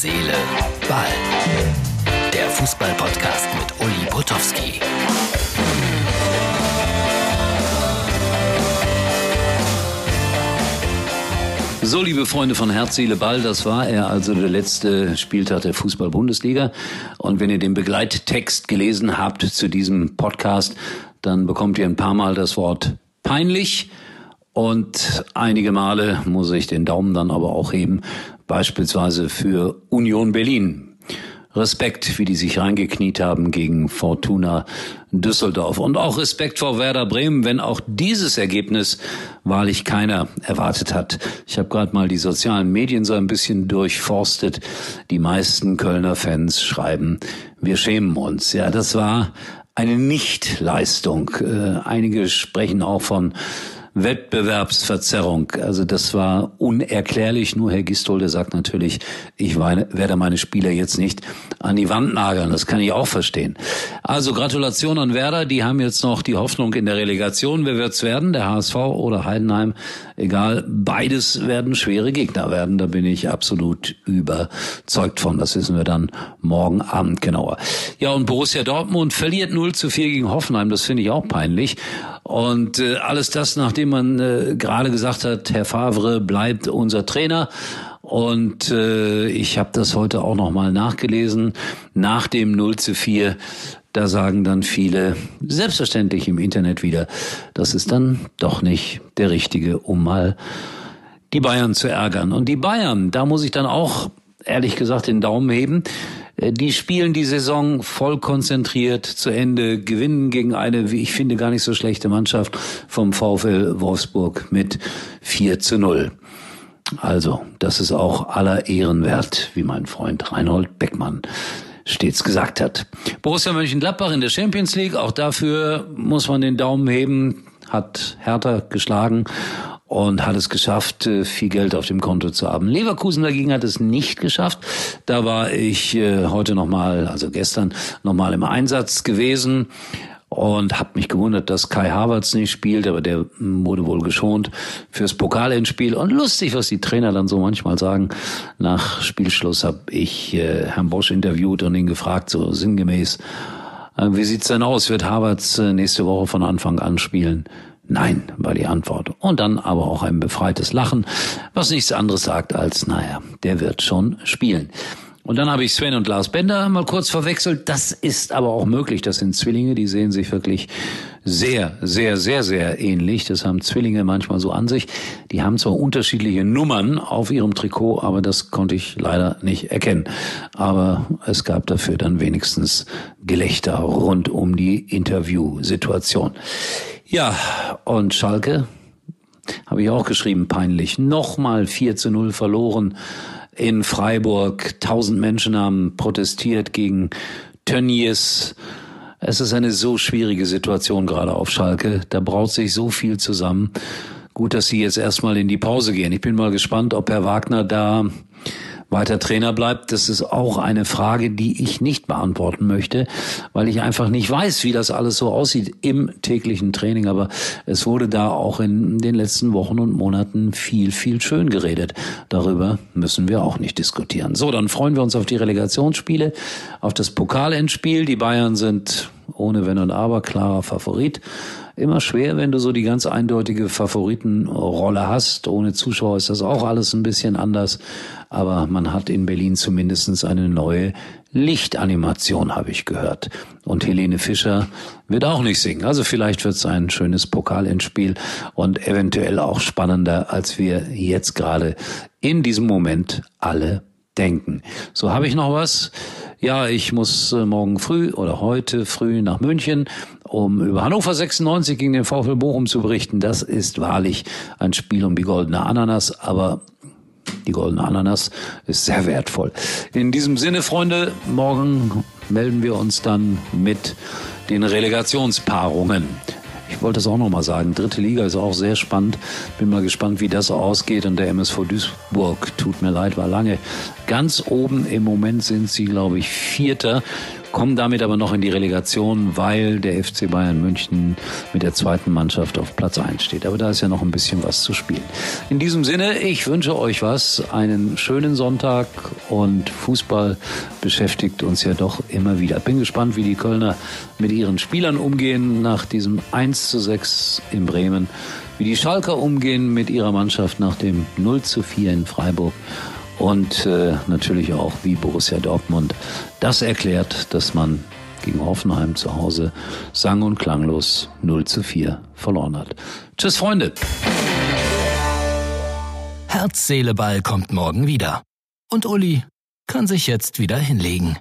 Seele, Ball. Der Fußball-Podcast mit Uli Potowski. So, liebe Freunde von Herz, Seele, Ball, das war er, also der letzte Spieltag der Fußball-Bundesliga. Und wenn ihr den Begleittext gelesen habt zu diesem Podcast, dann bekommt ihr ein paar Mal das Wort peinlich. Und einige Male muss ich den Daumen dann aber auch heben, beispielsweise für Union Berlin. Respekt, wie die sich reingekniet haben gegen Fortuna Düsseldorf. Und auch Respekt vor Werder Bremen, wenn auch dieses Ergebnis wahrlich keiner erwartet hat. Ich habe gerade mal die sozialen Medien so ein bisschen durchforstet. Die meisten Kölner Fans schreiben, wir schämen uns. Ja, das war eine Nichtleistung. Äh, einige sprechen auch von Wettbewerbsverzerrung. Also das war unerklärlich. Nur Herr Gistol, sagt natürlich, ich werde meine Spieler jetzt nicht an die Wand nageln. Das kann ich auch verstehen. Also Gratulation an Werder. Die haben jetzt noch die Hoffnung in der Relegation. Wer wird's werden? Der HSV oder Heidenheim? Egal. Beides werden schwere Gegner werden. Da bin ich absolut überzeugt von. Das wissen wir dann morgen Abend genauer. Ja, und Borussia Dortmund verliert 0 zu 4 gegen Hoffenheim. Das finde ich auch peinlich. Und äh, alles das, nachdem man äh, gerade gesagt hat, Herr Favre bleibt unser Trainer. Und äh, ich habe das heute auch nochmal nachgelesen. Nach dem 0 zu 4, da sagen dann viele, selbstverständlich im Internet wieder, das ist dann doch nicht der Richtige, um mal die Bayern zu ärgern. Und die Bayern, da muss ich dann auch ehrlich gesagt den Daumen heben. Äh, die spielen die Saison voll konzentriert zu Ende, gewinnen gegen eine, wie ich finde, gar nicht so schlechte Mannschaft vom VfL Wolfsburg mit 4 zu 0. Also, das ist auch aller Ehren wert, wie mein Freund Reinhold Beckmann stets gesagt hat. Borussia Mönchengladbach in der Champions League, auch dafür muss man den Daumen heben, hat Hertha geschlagen und hat es geschafft, äh, viel Geld auf dem Konto zu haben. Leverkusen dagegen hat es nicht geschafft. Da war ich äh, heute nochmal, also gestern nochmal im Einsatz gewesen und habe mich gewundert, dass Kai Havertz nicht spielt, aber der wurde wohl geschont fürs Pokalendspiel. Und lustig, was die Trainer dann so manchmal sagen. Nach Spielschluss habe ich äh, Herrn Bosch interviewt und ihn gefragt, so sinngemäß, wie sieht's denn aus? Wird Havertz nächste Woche von Anfang an spielen? Nein, war die Antwort. Und dann aber auch ein befreites Lachen, was nichts anderes sagt als, naja, der wird schon spielen. Und dann habe ich Sven und Lars Bender mal kurz verwechselt. Das ist aber auch möglich. Das sind Zwillinge, die sehen sich wirklich sehr, sehr, sehr, sehr ähnlich. Das haben Zwillinge manchmal so an sich. Die haben zwar unterschiedliche Nummern auf ihrem Trikot, aber das konnte ich leider nicht erkennen. Aber es gab dafür dann wenigstens Gelächter rund um die Interviewsituation. Ja, und Schalke habe ich auch geschrieben, peinlich. Nochmal 4 zu 0 verloren in Freiburg. Tausend Menschen haben protestiert gegen Tönnies. Es ist eine so schwierige Situation gerade auf Schalke. Da braut sich so viel zusammen. Gut, dass sie jetzt erstmal in die Pause gehen. Ich bin mal gespannt, ob Herr Wagner da weiter Trainer bleibt, das ist auch eine Frage, die ich nicht beantworten möchte, weil ich einfach nicht weiß, wie das alles so aussieht im täglichen Training. Aber es wurde da auch in den letzten Wochen und Monaten viel, viel schön geredet. Darüber müssen wir auch nicht diskutieren. So, dann freuen wir uns auf die Relegationsspiele, auf das Pokalendspiel. Die Bayern sind ohne Wenn und Aber klarer Favorit immer schwer, wenn du so die ganz eindeutige Favoritenrolle hast. Ohne Zuschauer ist das auch alles ein bisschen anders. Aber man hat in Berlin zumindestens eine neue Lichtanimation, habe ich gehört. Und Helene Fischer wird auch nicht singen. Also vielleicht wird es ein schönes Pokalendspiel und eventuell auch spannender, als wir jetzt gerade in diesem Moment alle denken. So habe ich noch was. Ja, ich muss äh, morgen früh oder heute früh nach München, um über Hannover 96 gegen den VfL Bochum zu berichten. Das ist wahrlich ein Spiel um die goldene Ananas, aber die goldene Ananas ist sehr wertvoll. In diesem Sinne, Freunde, morgen melden wir uns dann mit den Relegationspaarungen. Ich wollte es auch nochmal sagen. Dritte Liga ist auch sehr spannend. Bin mal gespannt, wie das ausgeht. Und der MSV Duisburg, tut mir leid, war lange ganz oben. Im Moment sind sie, glaube ich, Vierter kommen damit aber noch in die Relegation, weil der FC Bayern München mit der zweiten Mannschaft auf Platz 1 steht. Aber da ist ja noch ein bisschen was zu spielen. In diesem Sinne, ich wünsche euch was, einen schönen Sonntag und Fußball beschäftigt uns ja doch immer wieder. Bin gespannt, wie die Kölner mit ihren Spielern umgehen nach diesem 1 zu 6 in Bremen, wie die Schalker umgehen mit ihrer Mannschaft nach dem 0 zu 4 in Freiburg und äh, natürlich auch wie Borussia Dortmund das erklärt, dass man gegen Hoffenheim zu Hause sang- und klanglos 0 zu 4 verloren hat. Tschüss, Freunde. Herz, Seele, Ball kommt morgen wieder. Und Uli kann sich jetzt wieder hinlegen.